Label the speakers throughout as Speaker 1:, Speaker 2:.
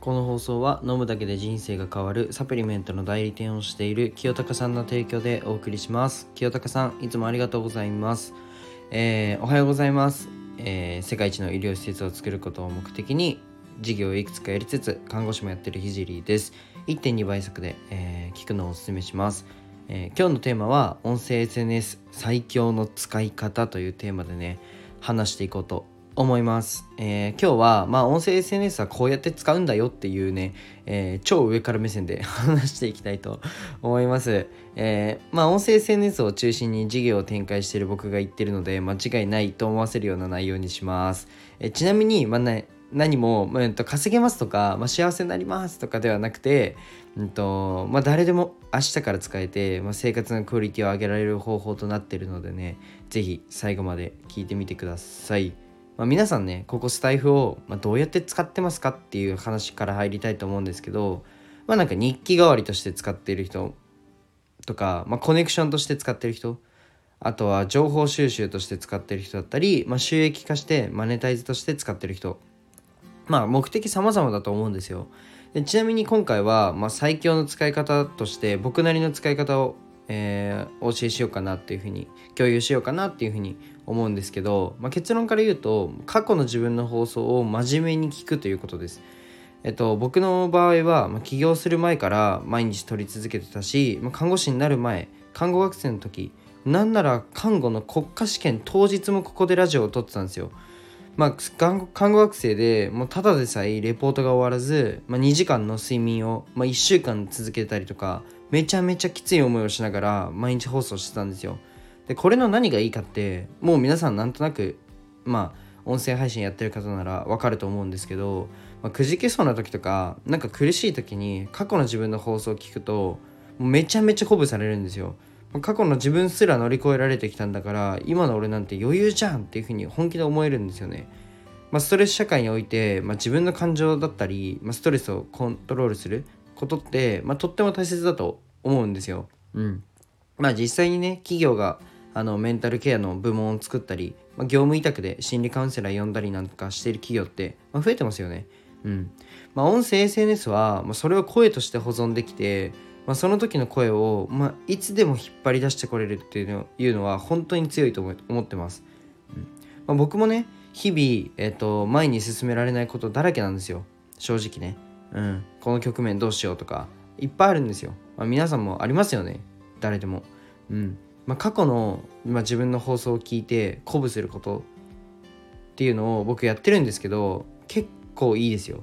Speaker 1: この放送は飲むだけで人生が変わるサプリメントの代理店をしている清高さんの提供でお送りします。清高さんいつもありがとうございます、えーおはようございます、えー世界一の医療施設を作ることを目的に事業をいくつかやりつつ看護師もやってるひじりです。1.2倍速で、えー聞くのをおすすめします。えー今日のテーマは音声 SNS 最強の使い方というテーマでね話していこうと思います、えー今日はまあ音声 SNS はこうやって使うんだよっていうね、えー超上から目線で 話していきたいと思います、えーまあ音声 SNS を中心に事業を展開している僕が言ってるので間違いないと思わせるような内容にします、えちなみにまあね何も、まあえっと稼げますとか、まあ、幸せになりますとかではなくて、うんとまあ、誰でも明日から使えて、まあ、生活のクオリティを上げられる方法となっているのでね是非最後まで聞いてみてください、まあ、皆さんねここスタイフを、ま、どうやって使ってますかっていう話から入りたいと思うんですけどまあなんか日記代わりとして使っている人とか、まあ、コネクションとして使ってる人あとは情報収集として使ってる人だったり、まあ、収益化してマネタイズとして使ってる人。まあ目的様々だと思うんですよ。でちなみに今回は、まあ、最強の使い方として僕なりの使い方を、えーお教えしようかなっていうふうに共有しようかなっていうふうに思うんですけど、まあ、結論から言うと過去の自分の放送を真面目に聞くということです。えっと、僕の場合は、まあ、起業する前から毎日取り続けてたし、まあ、看護師になる前看護学生の時なんなら看護の国家試験当日もここでラジオを撮ってたんですよ。まあ、看護看護学生でもうただでさえレポートが終わらず、まあ、2時間の睡眠を、まあ、1週間続けたりとかめちゃめちゃきつい思いをしながら毎日放送してたんですよ。でこれの何がいいかってもう皆さんなんとなくまあ音声配信やってる方ならわかると思うんですけど、まあ、くじけそうな時とかなんか苦しい時に過去の自分の放送を聞くとめちゃめちゃ鼓舞されるんですよ。過去の自分すら乗り越えられてきたんだから今の俺なんて余裕じゃんっていうふうに本気で思えるんですよね。まあ、ストレス社会において、まあ、自分の感情だったり、まあ、ストレスをコントロールする。ことって、まあ、とっても大切だと思うんですよ。うん。まあ実際にね企業があのメンタルケアの部門を作ったり、まあ、業務委託で心理カウンセラー呼んだりなんかしている企業って、まあ、増えてますよね。うん。まあ音声 SNS は、まあ、それを声として保存できてまあ、その時の声を、まあ、いつでも引っ張り出してこれるっていうのいうのは本当に強いと思思ってます、うんまあ、僕もね日々、えっと前に進められないことだらけなんですよ正直ね、うん、この局面どうしようとかいっぱいあるんですよ、まあ、皆さんもありますよね。誰でも、うん。まあ、過去の、まあ、自分の放送を聞いて鼓舞することっていうのを僕やってるんですけど結構いいですよ。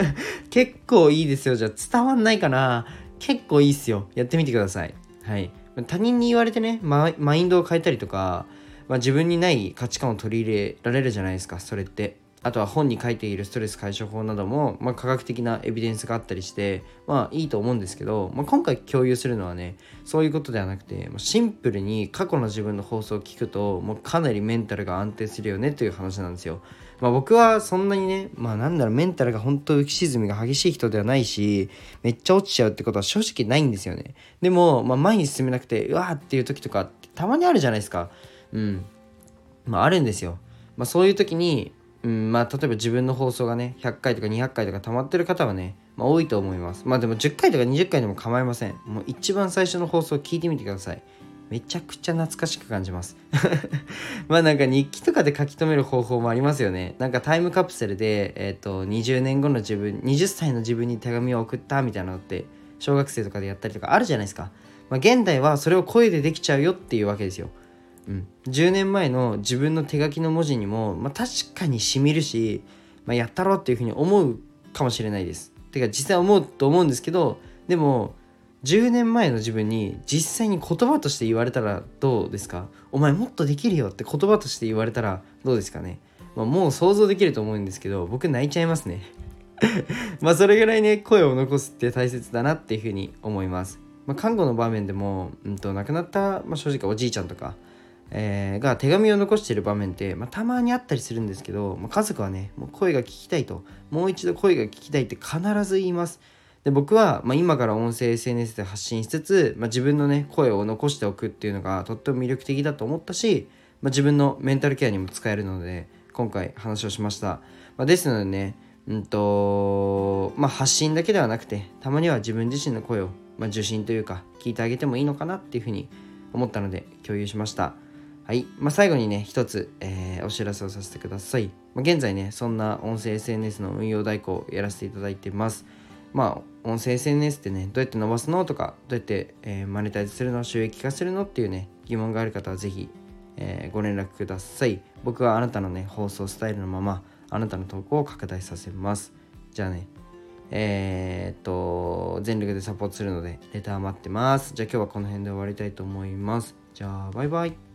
Speaker 1: 結構いいですよ。じゃあ伝わんないかな。結構いいっすよ。やってみてください。はい。他人に言われてねマインドを変えたりとか、まあ、自分にない価値観を取り入れられるじゃないですかそれって。あとは本に書いているストレス解消法なども、まあ、科学的なエビデンスがあったりしてまあいいと思うんですけど、まあ、今回共有するのはねそういうことではなくてシンプルに過去の自分の放送を聞くともうかなりメンタルが安定するよねという話なんですよまあ、僕はそんなにね、まあなんだろう、メンタルが本当浮き沈みが激しい人ではないし、めっちゃ落ちちゃうってことは正直ないんですよね。でも、まあ前に進めなくて、うわーっていう時とかたまにあるじゃないですか。うん。まああるんですよ。まあそういう時に、うん、まあ例えば自分の放送がね、100回とか200回とか溜まってる方はね、まあ多いと思います。まあでも10回とか20回でも構いません。もう一番最初の放送聞いてみてください。めちゃくちゃ懐かしく感じます。まあなんか日記とかで書き留める方法もありますよね。なんかタイムカプセルで、えっ、と、20年後の自分、20歳の自分に手紙を送ったみたいなのって、小学生とかでやったりとかあるじゃないですか。まあ現代はそれを声でできちゃうよっていうわけですよ。うん。10年前の自分の手書きの文字にも、まあ確かにしみるし、まあやったろうっていうふうに思うかもしれないです。てか実際思うと思うんですけど、でも、10年前の自分に実際に言葉として言われたらどうですか？お前もっとできるよって言葉として言われたらどうですかね、まあ、もう想像できると思うんですけど僕泣いちゃいますね まあそれぐらいね声を残すって大切だなっていうふうに思います、まあ、看護の場面でも、うん、と亡くなった、まあ、正直おじいちゃんとかえーが手紙を残している場面って、まあ、たまにあったりするんですけど、まあ、家族はねもう声が聞きたいと。もう一度声が聞きたいって必ず言います。で僕は、まあ、今から音声 SNS で発信しつつ、まあ、自分のね声を残しておくっていうのがとっても魅力的だと思ったし、まあ、自分のメンタルケアにも使えるので今回話をしました、まあ、ですのでねうんとまあ発信だけではなくてたまには自分自身の声を、まあ、受信というか聞いてあげてもいいのかなっていうふうに思ったので共有しました。はい、まあ、最後にね一つ、えー、お知らせをさせてください、まあ、現在ねそんな音声 SNS の運用代行をやらせていただいてます。まあ音声 SNS ってねどうやって伸ばすのとかどうやって、えー、マネタイズするの収益化するのっていうね疑問がある方は是非、えー、ご連絡ください。僕はあなたのね放送スタイルのままあなたの投稿を拡大させます。じゃあねえー、っと全力でサポートするのでレター待ってます。じゃあ今日はこの辺で終わりたいと思います。じゃあバイバイ。